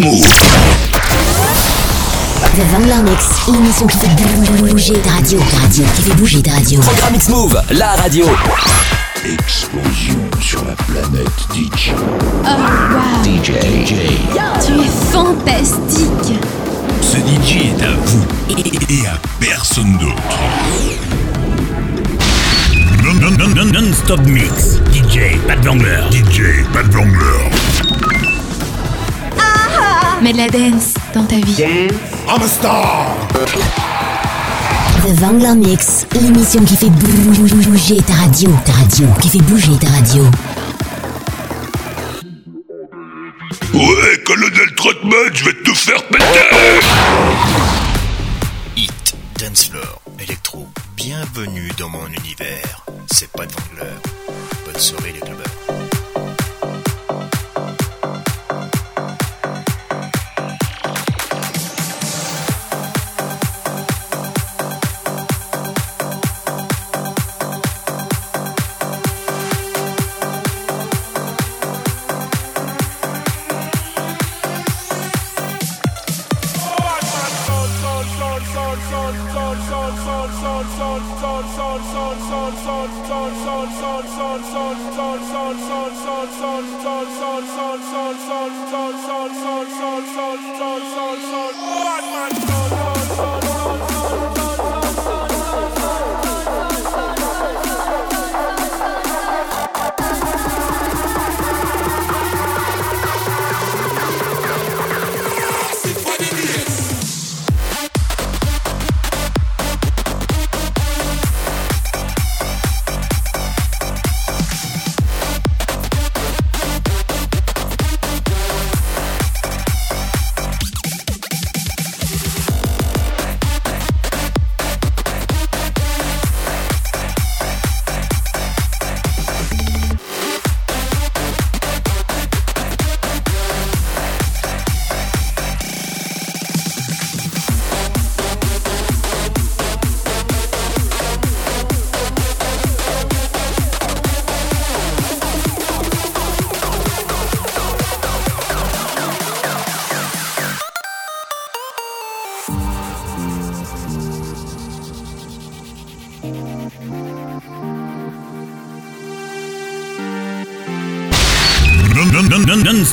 Move. The Vangler Mix, l'émission qui fait bouger ta radio, radio, qui fait bouger ta radio. Programme X-Move, la radio. Explosion sur la planète DJ. Oh wow DJ. DJ. Tu es fantastique Ce DJ est à vous et à personne d'autre. Non, non, non, non, non-stop mix. DJ, pas de Wrangler. DJ, pas de Wrangler. Mets de la dance dans ta vie. I'm a star. The Vangler Mix, l'émission qui fait bouger ta radio, ta radio, qui fait bouger ta radio. Ouais, colonel Trotman, je vais te faire péter Hit, dance floor, électro, bienvenue dans mon univers. C'est pas de Wrangler. Bonne soirée les clubbers.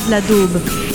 de la daube.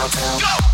downtown. Go!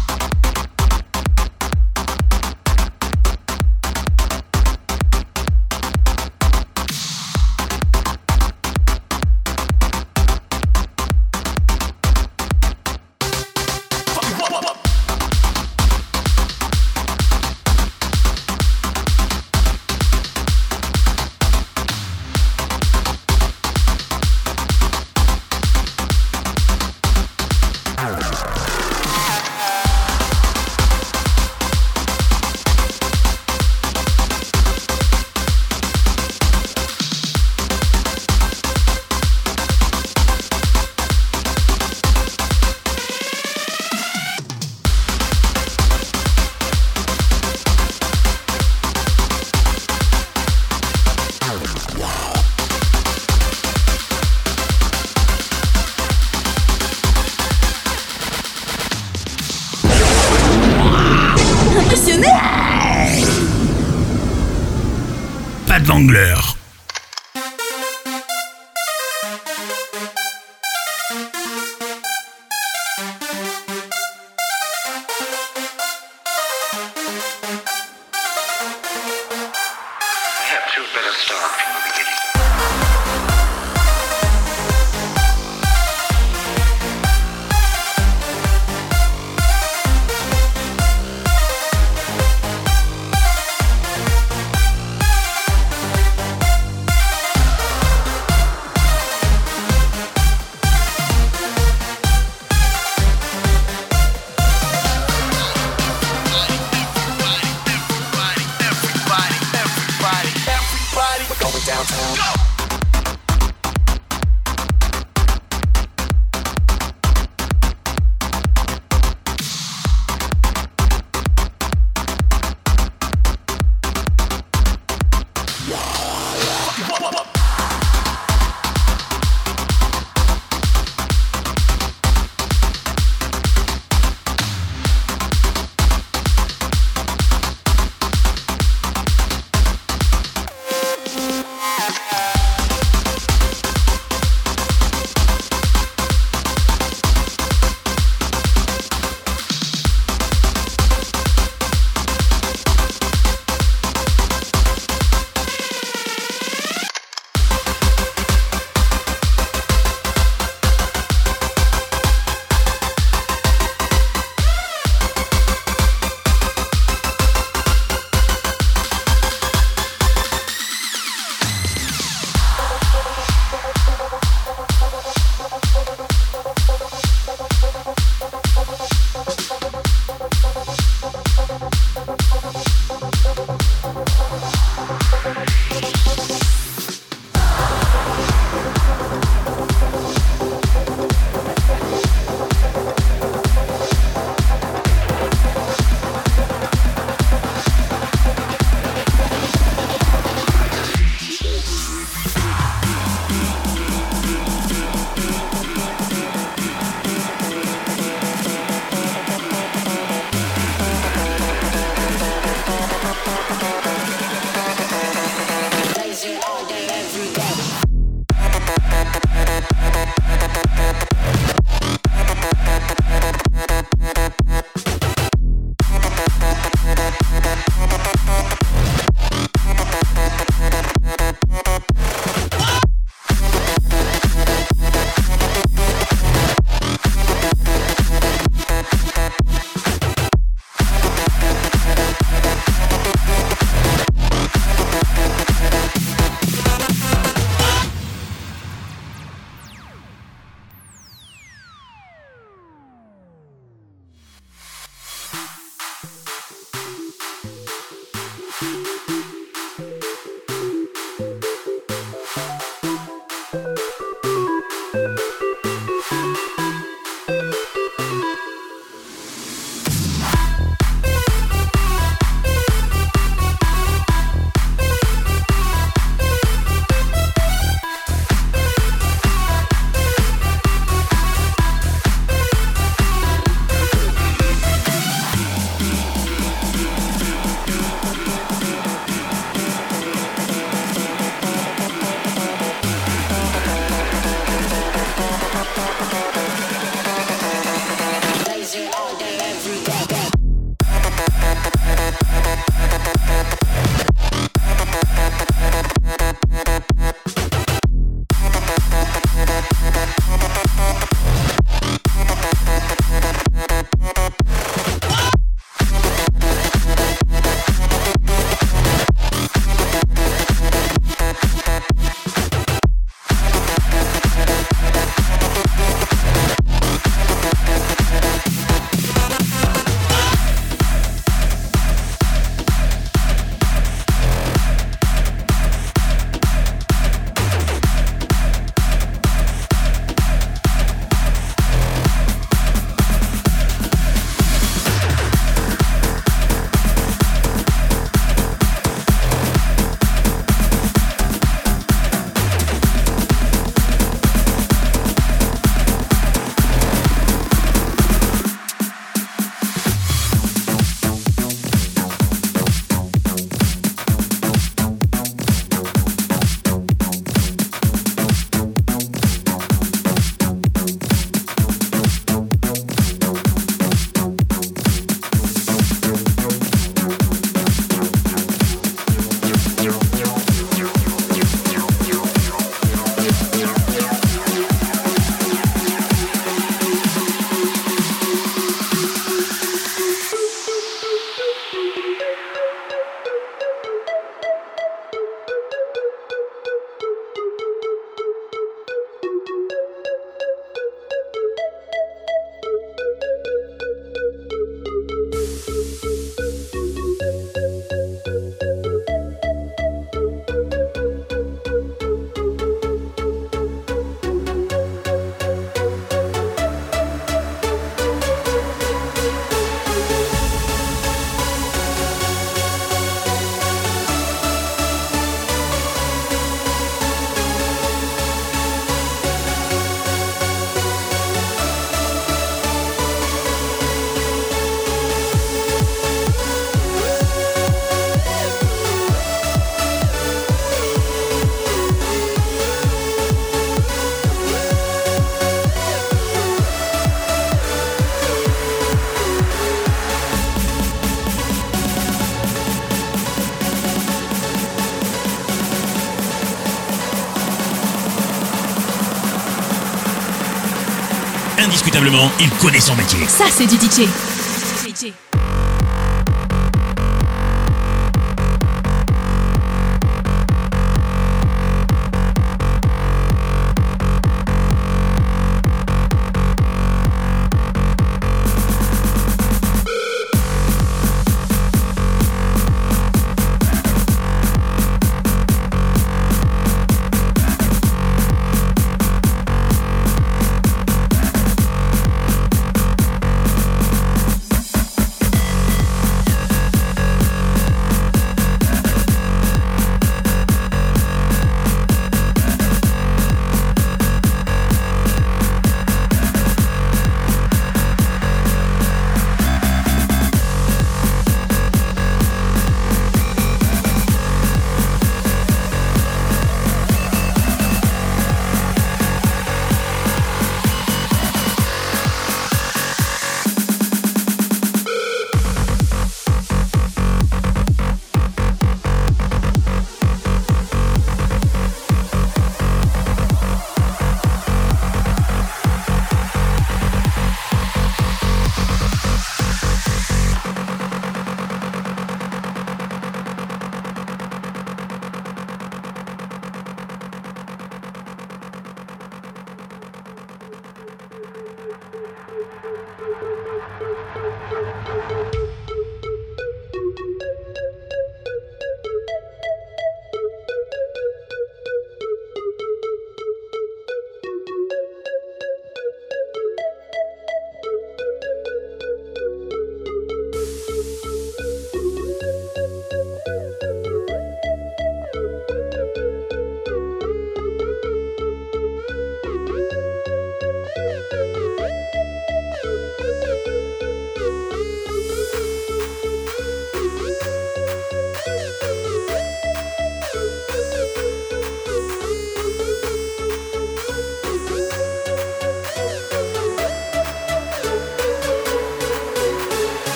Simplement, il connaît son métier. Ça, c'est du DJ.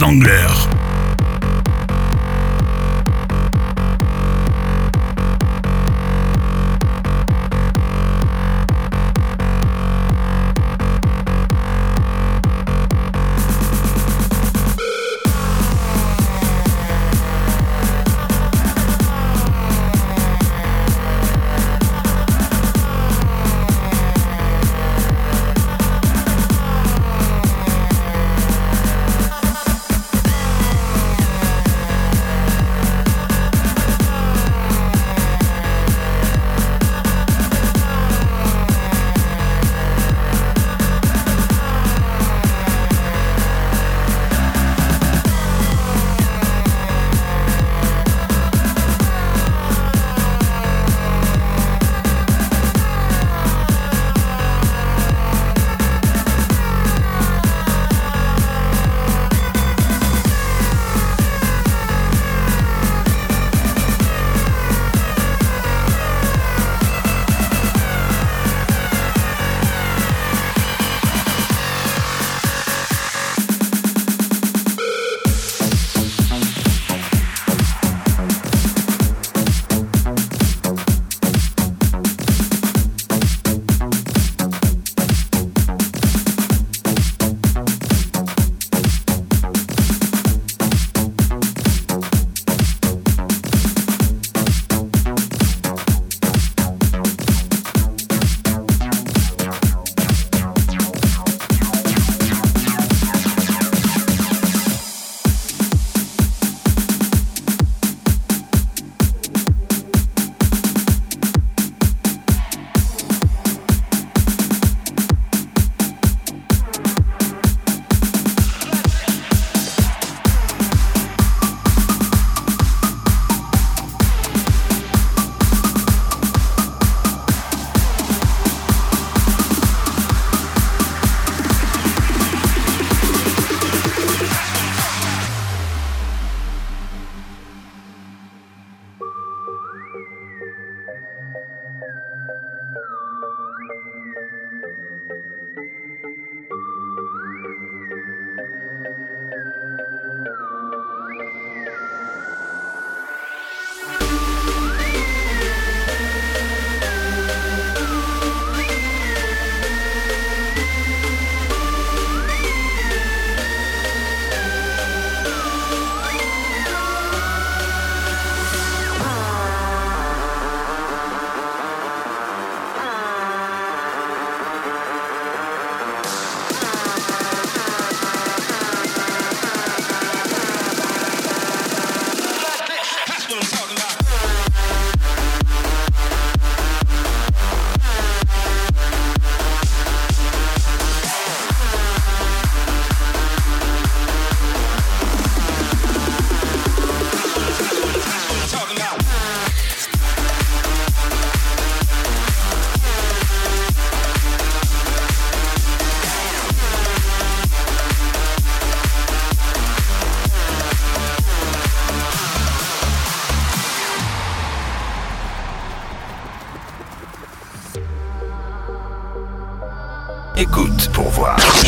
Wangler.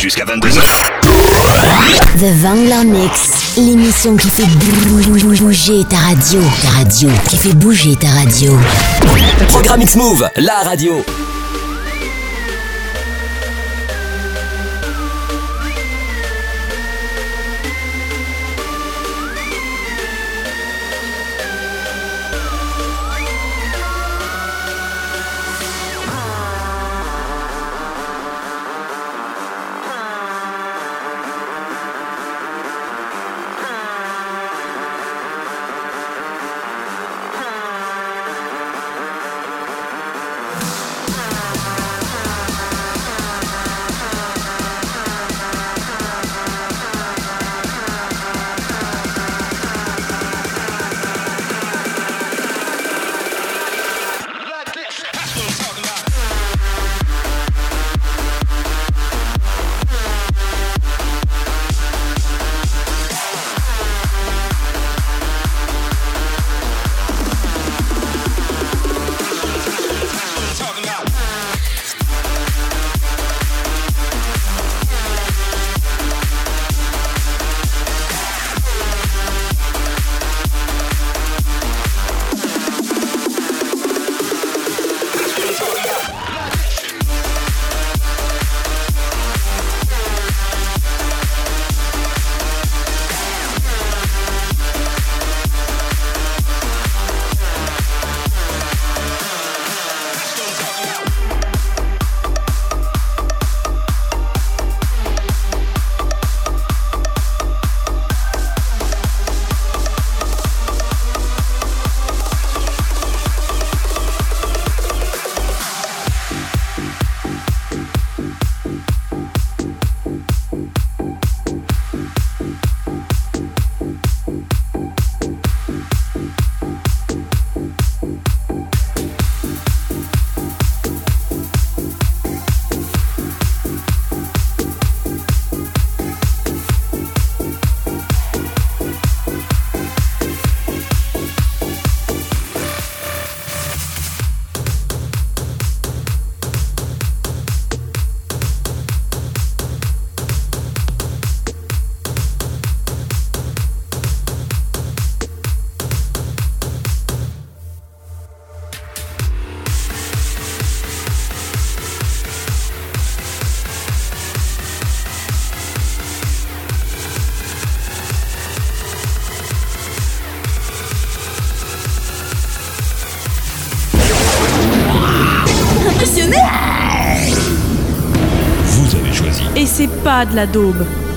Jusqu'à 22h. The Vangler Mix, l'émission qui fait bouger ta radio. Ta radio, qui fait bouger ta radio. Programme X-Move, la radio. De la daube.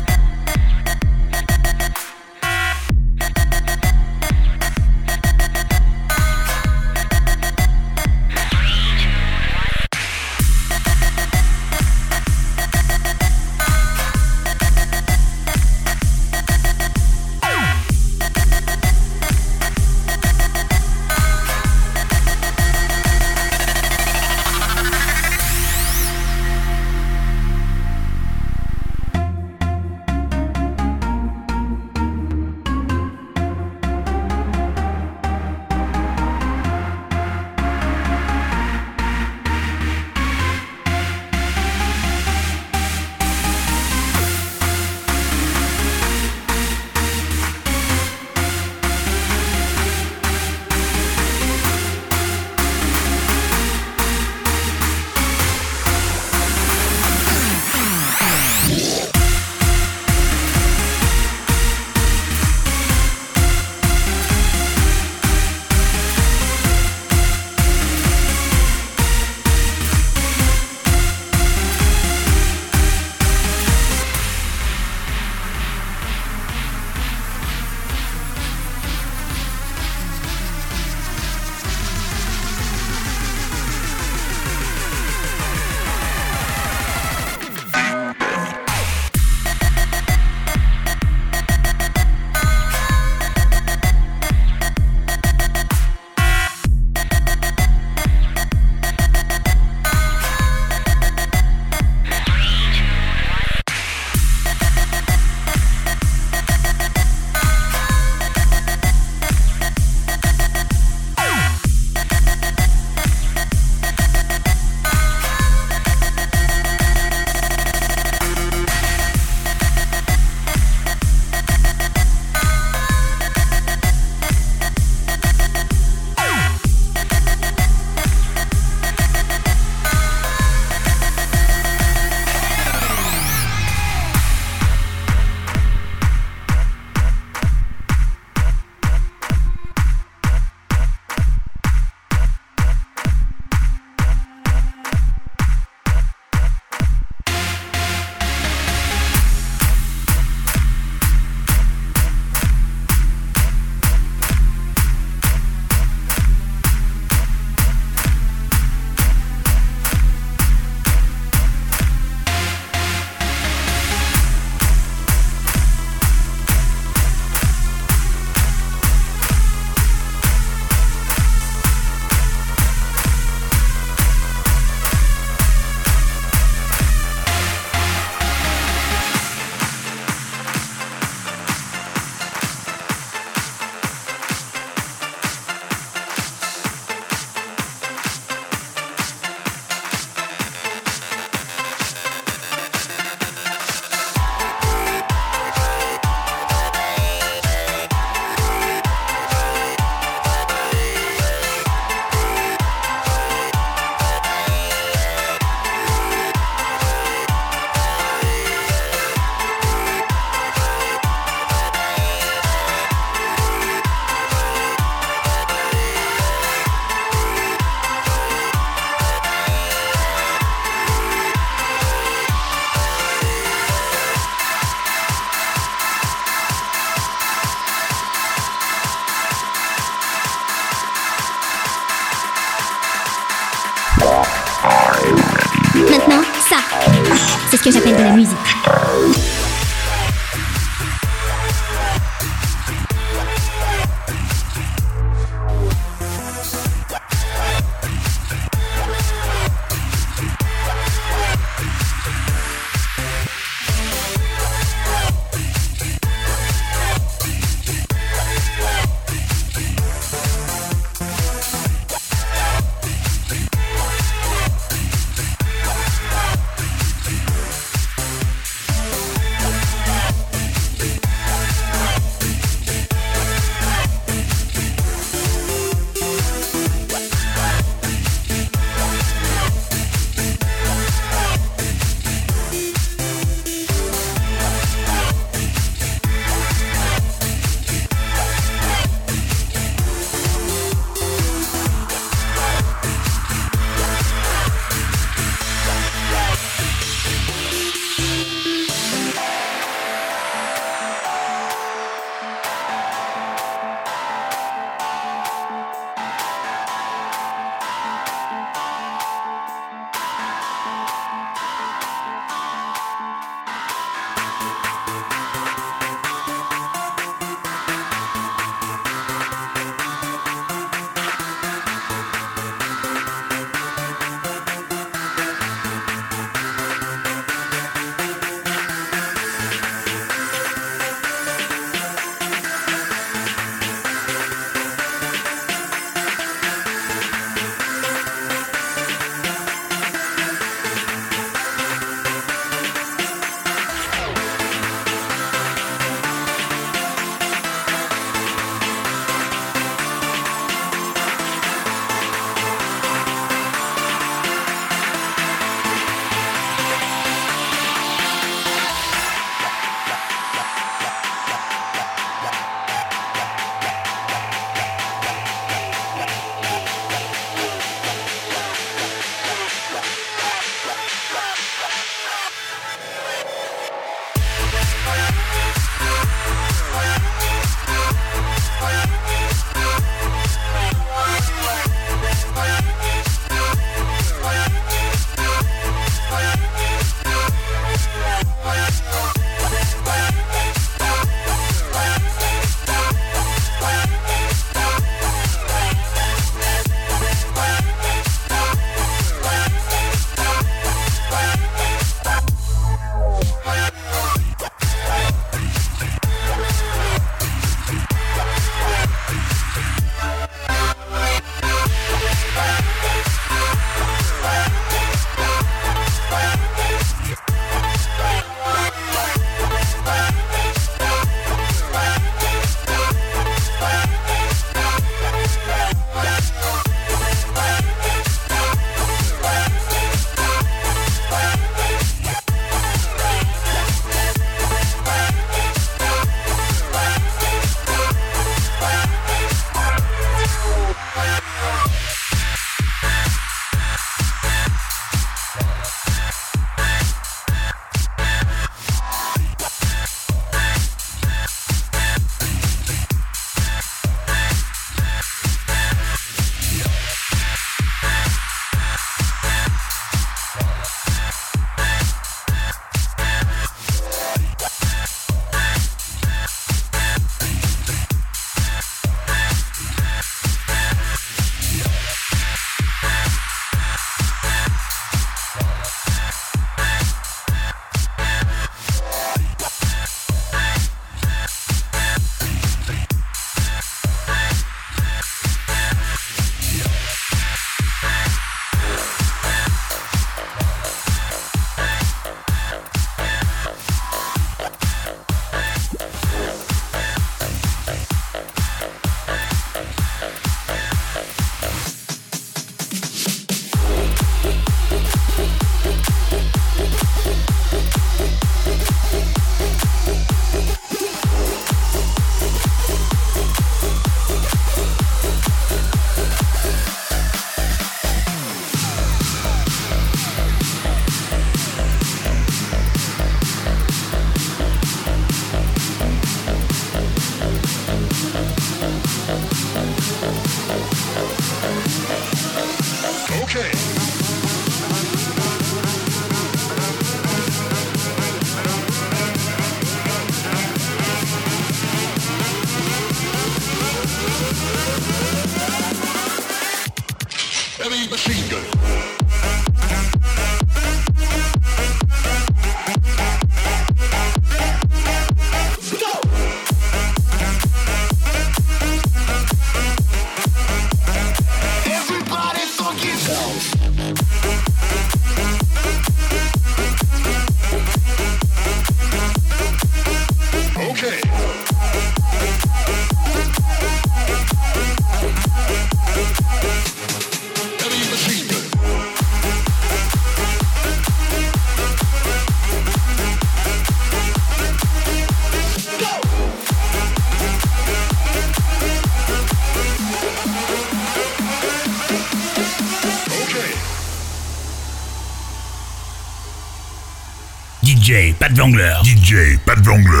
Pat Vangler. DJ Pat Vangler.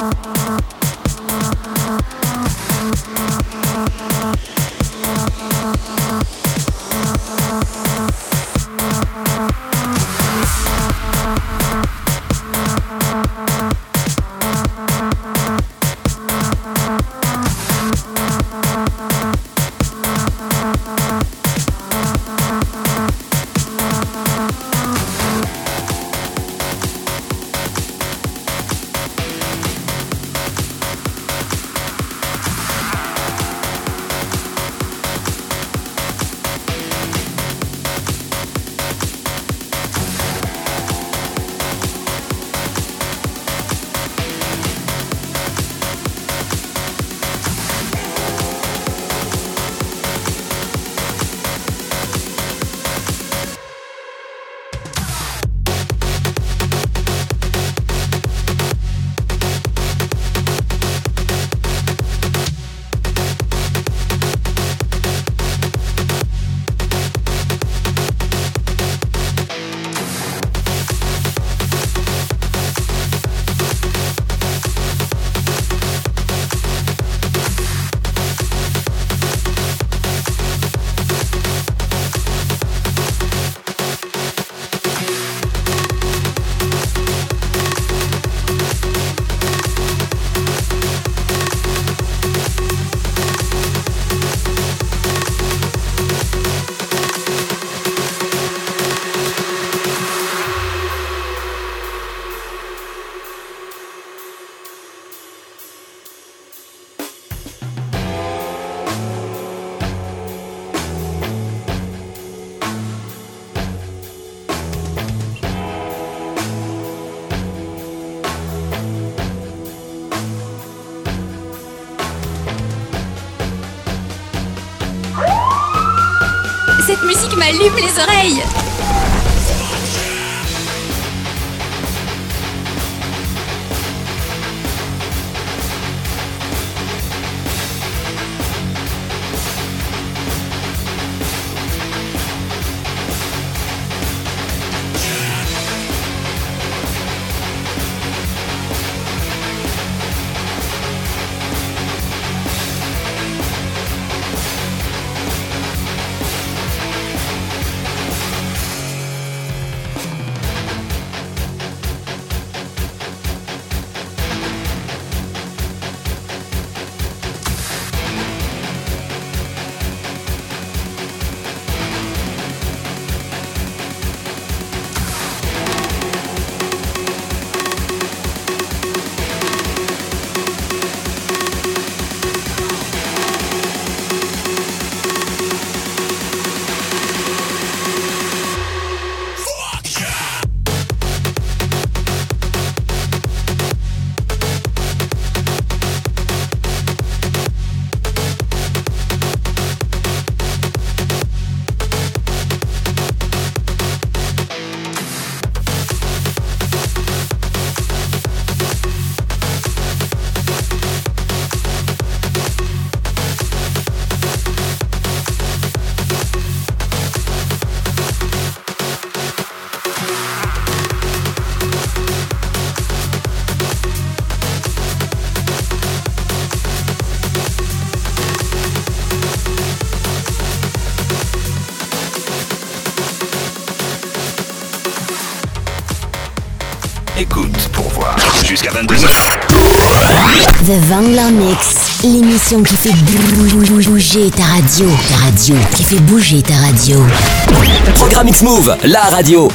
uh-huh. M'allume les oreilles Jusqu'à 22h. The Vangler Mix, l'émission qui fait bouger ta radio. Ta radio, qui fait bouger ta radio. Programme X-Move, la radio.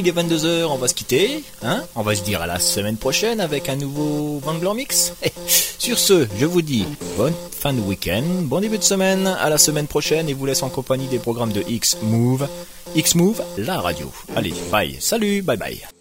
Il est 22h, on va se quitter. Hein on va se dire à la semaine prochaine avec un nouveau Vangler Mix. Sur ce, je vous dis bonne fin de week-end, bon début de semaine, à la semaine prochaine et vous laisse en compagnie des programmes de X-Move. X-Move, la radio. Allez, bye, salut, bye bye.